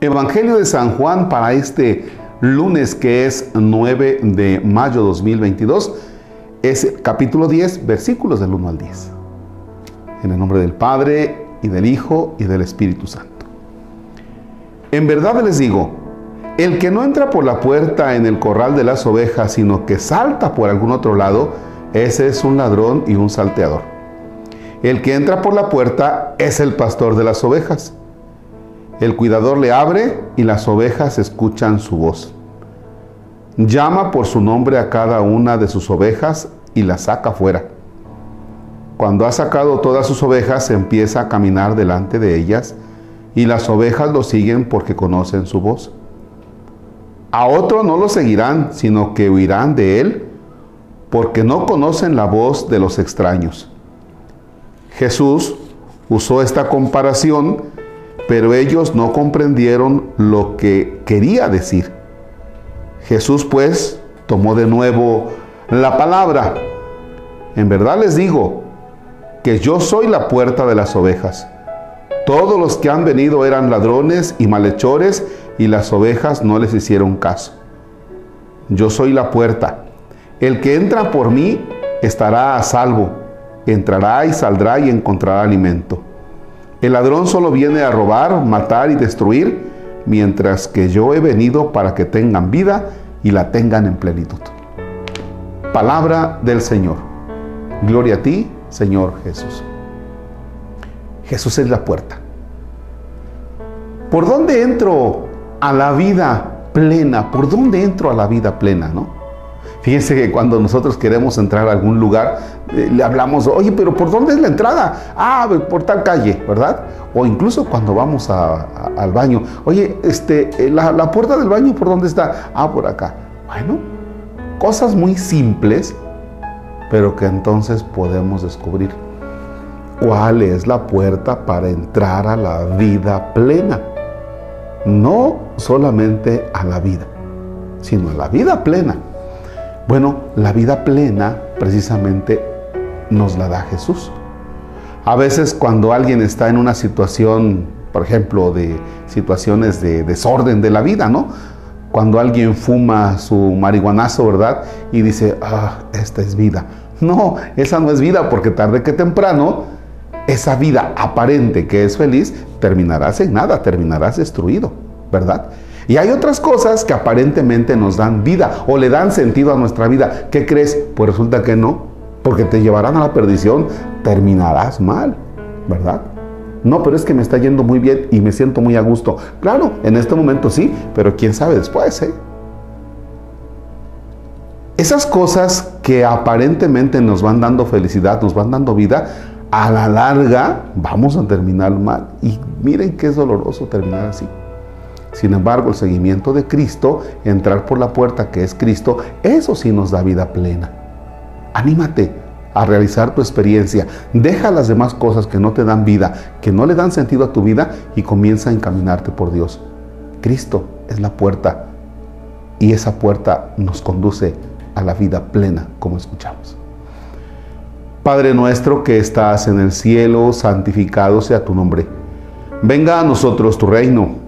Evangelio de San Juan para este lunes que es 9 de mayo 2022 es capítulo 10, versículos del 1 al 10. En el nombre del Padre y del Hijo y del Espíritu Santo. En verdad les digo, el que no entra por la puerta en el corral de las ovejas, sino que salta por algún otro lado, ese es un ladrón y un salteador. El que entra por la puerta es el pastor de las ovejas. El cuidador le abre y las ovejas escuchan su voz. Llama por su nombre a cada una de sus ovejas y las saca fuera. Cuando ha sacado todas sus ovejas, empieza a caminar delante de ellas y las ovejas lo siguen porque conocen su voz. A otro no lo seguirán, sino que huirán de él porque no conocen la voz de los extraños. Jesús usó esta comparación, pero ellos no comprendieron lo que quería decir. Jesús pues tomó de nuevo la palabra. En verdad les digo que yo soy la puerta de las ovejas. Todos los que han venido eran ladrones y malhechores y las ovejas no les hicieron caso. Yo soy la puerta. El que entra por mí estará a salvo. Entrará y saldrá y encontrará alimento. El ladrón solo viene a robar, matar y destruir, mientras que yo he venido para que tengan vida y la tengan en plenitud. Palabra del Señor. Gloria a ti, Señor Jesús. Jesús es la puerta. ¿Por dónde entro a la vida plena? ¿Por dónde entro a la vida plena, no? Fíjense que cuando nosotros queremos entrar a algún lugar, eh, le hablamos, oye, pero ¿por dónde es la entrada? Ah, por tal calle, ¿verdad? O incluso cuando vamos al baño, oye, este, eh, la, la puerta del baño, ¿por dónde está? Ah, por acá. Bueno, cosas muy simples, pero que entonces podemos descubrir cuál es la puerta para entrar a la vida plena. No solamente a la vida, sino a la vida plena. Bueno, la vida plena precisamente nos la da Jesús. A veces cuando alguien está en una situación, por ejemplo, de situaciones de desorden de la vida, ¿no? Cuando alguien fuma su marihuanazo, ¿verdad? Y dice, ah, esta es vida. No, esa no es vida porque tarde que temprano esa vida aparente que es feliz, terminarás en nada, terminarás destruido, ¿verdad? Y hay otras cosas que aparentemente nos dan vida o le dan sentido a nuestra vida. ¿Qué crees? Pues resulta que no, porque te llevarán a la perdición, terminarás mal, ¿verdad? No, pero es que me está yendo muy bien y me siento muy a gusto. Claro, en este momento sí, pero quién sabe después, ¿eh? Esas cosas que aparentemente nos van dando felicidad, nos van dando vida, a la larga vamos a terminar mal. Y miren qué es doloroso terminar así. Sin embargo, el seguimiento de Cristo, entrar por la puerta que es Cristo, eso sí nos da vida plena. Anímate a realizar tu experiencia. Deja las demás cosas que no te dan vida, que no le dan sentido a tu vida y comienza a encaminarte por Dios. Cristo es la puerta y esa puerta nos conduce a la vida plena, como escuchamos. Padre nuestro que estás en el cielo, santificado sea tu nombre. Venga a nosotros tu reino.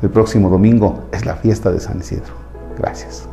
El próximo domingo es la fiesta de San Isidro. Gracias.